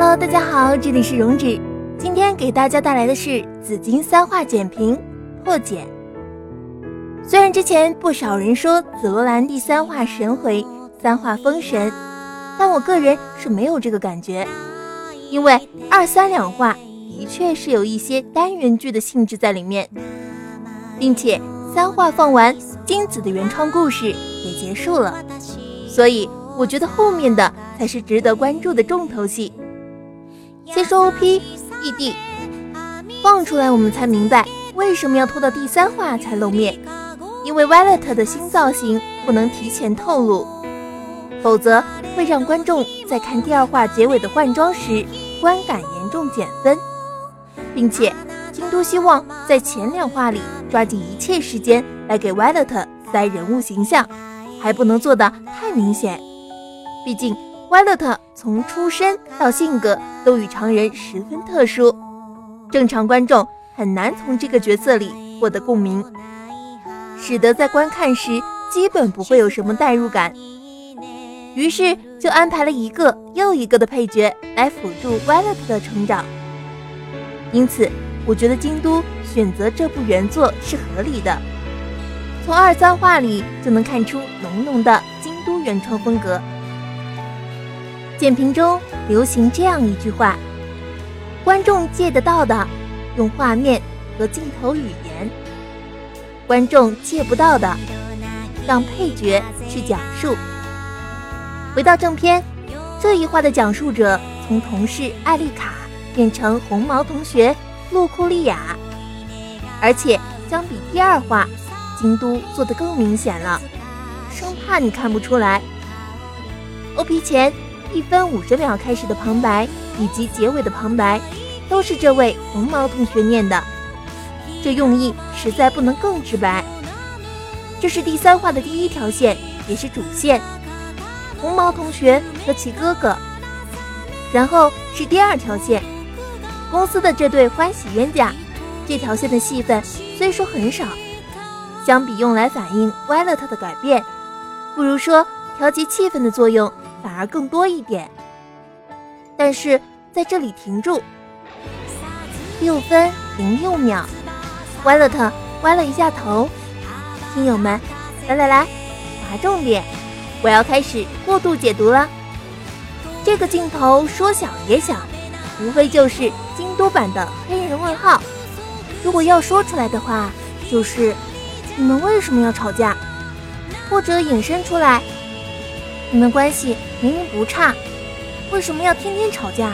Hello，大家好，这里是荣止，今天给大家带来的是紫金三话简评破解。虽然之前不少人说紫罗兰第三话神回，三话封神，但我个人是没有这个感觉。因为二三两话的确是有一些单元剧的性质在里面，并且三话放完，金子的原创故事也结束了，所以我觉得后面的才是值得关注的重头戏。先说 OP ED，放出来我们才明白为什么要拖到第三话才露面，因为 Violet 的新造型不能提前透露，否则会让观众在看第二话结尾的换装时。观感严重减分，并且京都希望在前两话里抓紧一切时间来给 Violet 塞人物形象，还不能做的太明显。毕竟 Violet 从出身到性格都与常人十分特殊，正常观众很难从这个角色里获得共鸣，使得在观看时基本不会有什么代入感。于是就安排了一个又一个的配角来辅助 Violet 的成长，因此我觉得京都选择这部原作是合理的。从二三话里就能看出浓浓的京都原创风格。简评中流行这样一句话：观众借得到的，用画面和镜头语言；观众借不到的，让配角去讲述。回到正片，这一话的讲述者从同事艾丽卡变成红毛同学露库利亚，而且相比第二话，京都做的更明显了，生怕你看不出来。OP 前一分五十秒开始的旁白以及结尾的旁白，都是这位红毛同学念的，这用意实在不能更直白。这是第三话的第一条线，也是主线。红毛同学和其哥哥，然后是第二条线，公司的这对欢喜冤家。这条线的戏份虽说很少，相比用来反映 Violet 的改变，不如说调节气氛的作用反而更多一点。但是在这里停住，六分零六秒，Violet 歪了一下头。听友们，来来来，划重点。我要开始过度解读了。这个镜头说小也小，无非就是京都版的黑人问号。如果要说出来的话，就是你们为什么要吵架？或者引申出来，你们关系明明不差，为什么要天天吵架？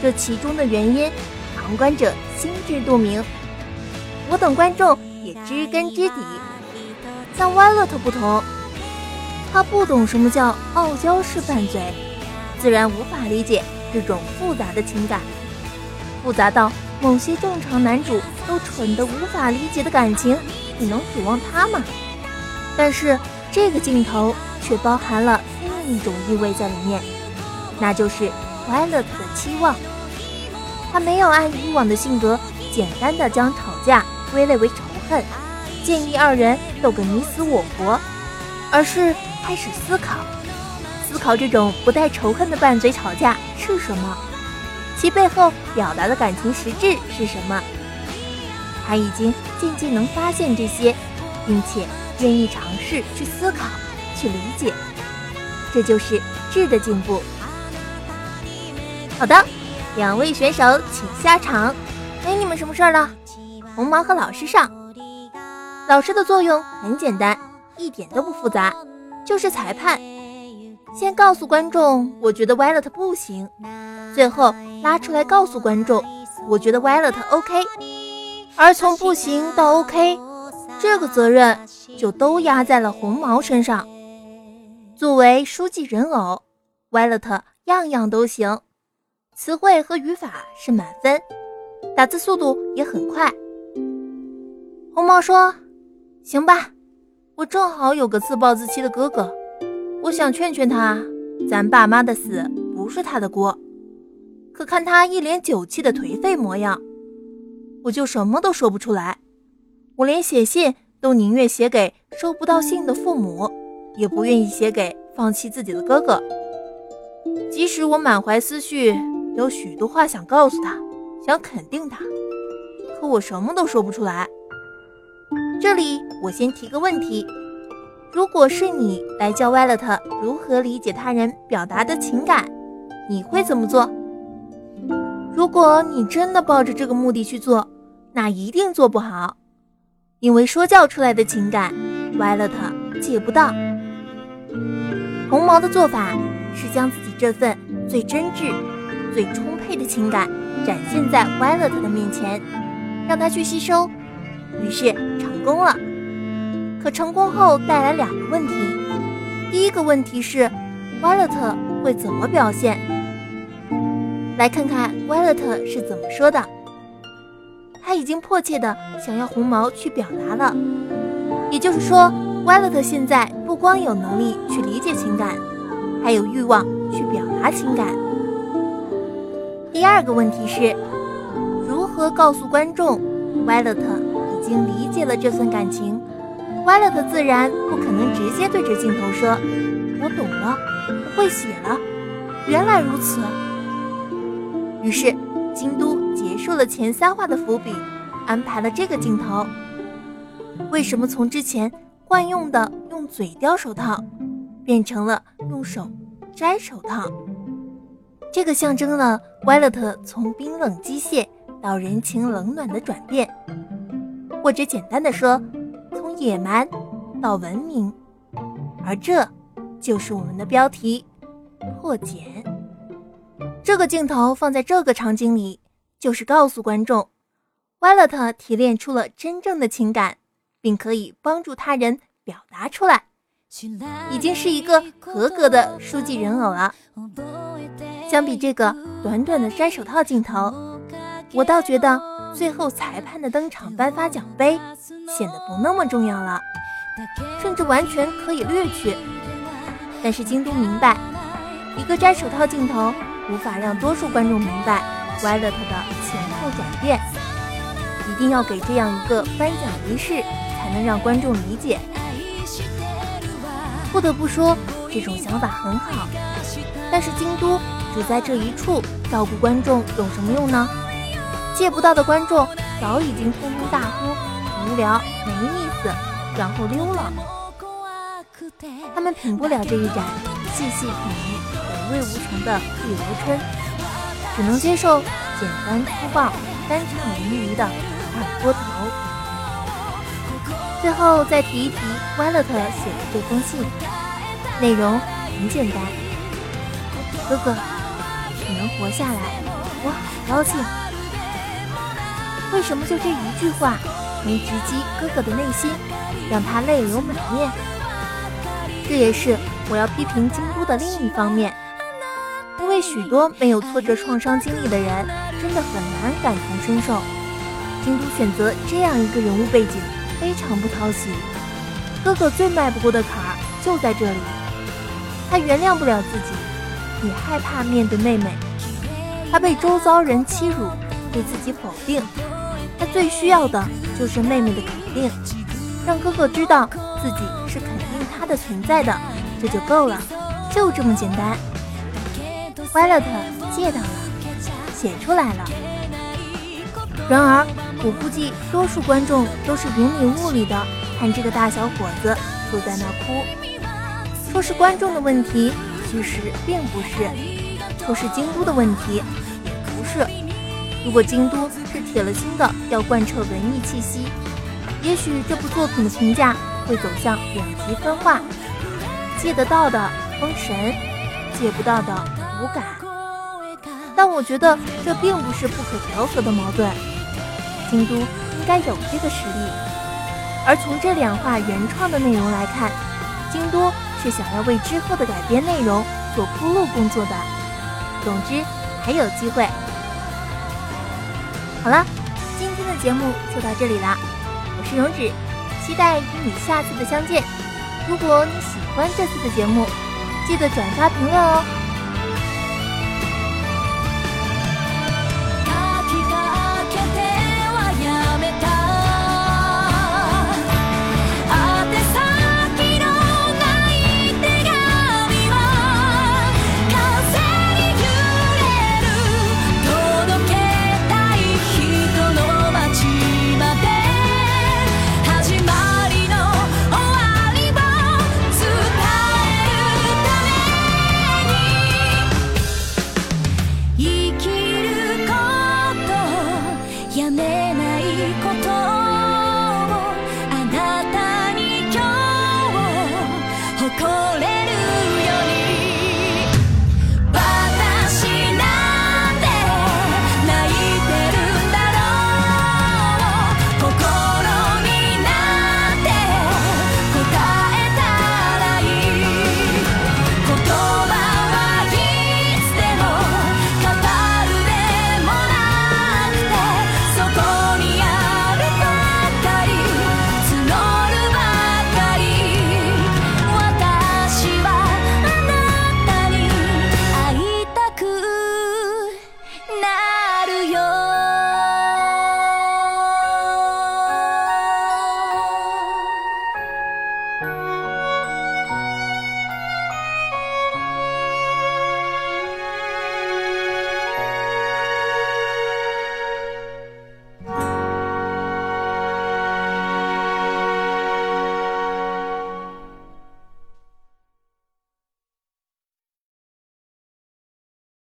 这其中的原因，旁观者心知肚明，我等观众也知根知底。但 Violet 不同。他不懂什么叫傲娇式拌嘴，自然无法理解这种复杂的情感，复杂到某些正常男主都蠢得无法理解的感情，你能指望他吗？但是这个镜头却包含了另一种意味在里面，那就是 Violet 的期望。他没有按以往的性格简单的将吵架归类为仇恨，建议二人斗个你死我活，而是。开始思考，思考这种不带仇恨的拌嘴吵架是什么，其背后表达的感情实质是什么。他已经渐渐能发现这些，并且愿意尝试去思考、去理解，这就是质的进步。好的，两位选手请下场，没你们什么事儿了。红毛和老师上，老师的作用很简单，一点都不复杂。就是裁判，先告诉观众我觉得 Violet 不行，最后拉出来告诉观众我觉得 Violet OK，而从不行到 OK，这个责任就都压在了红毛身上。作为书记人偶，Violet 样样都行，词汇和语法是满分，打字速度也很快。红毛说：“行吧，我正好有个自暴自弃的哥哥。”我想劝劝他，咱爸妈的死不是他的锅。可看他一脸酒气的颓废模样，我就什么都说不出来。我连写信都宁愿写给收不到信的父母，也不愿意写给放弃自己的哥哥。即使我满怀思绪，有许多话想告诉他，想肯定他，可我什么都说不出来。这里我先提个问题。如果是你来教 Violet 如何理解他人表达的情感，你会怎么做？如果你真的抱着这个目的去做，那一定做不好，因为说教出来的情感，Violet 借不到。红毛的做法是将自己这份最真挚、最充沛的情感展现在 Violet 的面前，让他去吸收，于是成功了。可成功后带来两个问题，第一个问题是，Violet 会怎么表现？来看看 Violet 是怎么说的。他已经迫切的想要红毛去表达了，也就是说，Violet 现在不光有能力去理解情感，还有欲望去表达情感。第二个问题是，如何告诉观众，Violet 已经理解了这份感情？Violet 自然不可能直接对着镜头说：“我懂了，我会写了。”原来如此。于是京都结束了前三话的伏笔，安排了这个镜头。为什么从之前惯用的用嘴叼手套，变成了用手摘手套？这个象征了 Violet 从冰冷机械到人情冷暖的转变，或者简单的说。从野蛮到文明，而这就是我们的标题——破茧。这个镜头放在这个场景里，就是告诉观众，Violet 提炼出了真正的情感，并可以帮助他人表达出来，已经是一个合格的书记人偶了。相比这个短短的摘手套镜头，我倒觉得。最后，裁判的登场颁发奖杯显得不那么重要了，甚至完全可以略去。但是京都明白，一个摘手套镜头无法让多数观众明白 Violet 的前后转变，一定要给这样一个颁奖仪式，才能让观众理解。不得不说，这种想法很好，但是京都只在这一处照顾观众有什么用呢？借不到的观众早已经通通大呼无聊没意思，然后溜了。他们品不了这一盏细细品茗、回味无穷的碧螺春，只能接受简单粗暴、酣畅淋漓的二锅头。最后再提一提 Violet 写的这封信，内容很简单：哥哥，你能活下来，我好高兴。为什么就这一句话能直击哥哥的内心，让他泪流满面？这也是我要批评京都的另一方面，因为许多没有挫折创伤经历的人，真的很难感同身受。京都选择这样一个人物背景，非常不讨喜。哥哥最迈不过的坎儿就在这里，他原谅不了自己，也害怕面对妹妹，他被周遭人欺辱，被自己否定。他最需要的就是妹妹的肯定，让哥哥知道自己是肯定他的存在的，这就够了，就这么简单。Violet 借到了，写出来了。然而，我估计多数观众都是云里雾里的看这个大小伙子坐在那哭。说是观众的问题，其实并不是；说是京都的问题，也不是。如果京都是铁了心的要贯彻文艺气息，也许这部作品的评价会走向两极分化。借得到的封神，借不到的无感。但我觉得这并不是不可调和的矛盾，京都应该有这个实力。而从这两话原创的内容来看，京都是想要为之后的改编内容做铺路工作的。总之，还有机会。好了，今天的节目就到这里啦，我是荣止，期待与你下次的相见。如果你喜欢这次的节目，记得转发评论哦。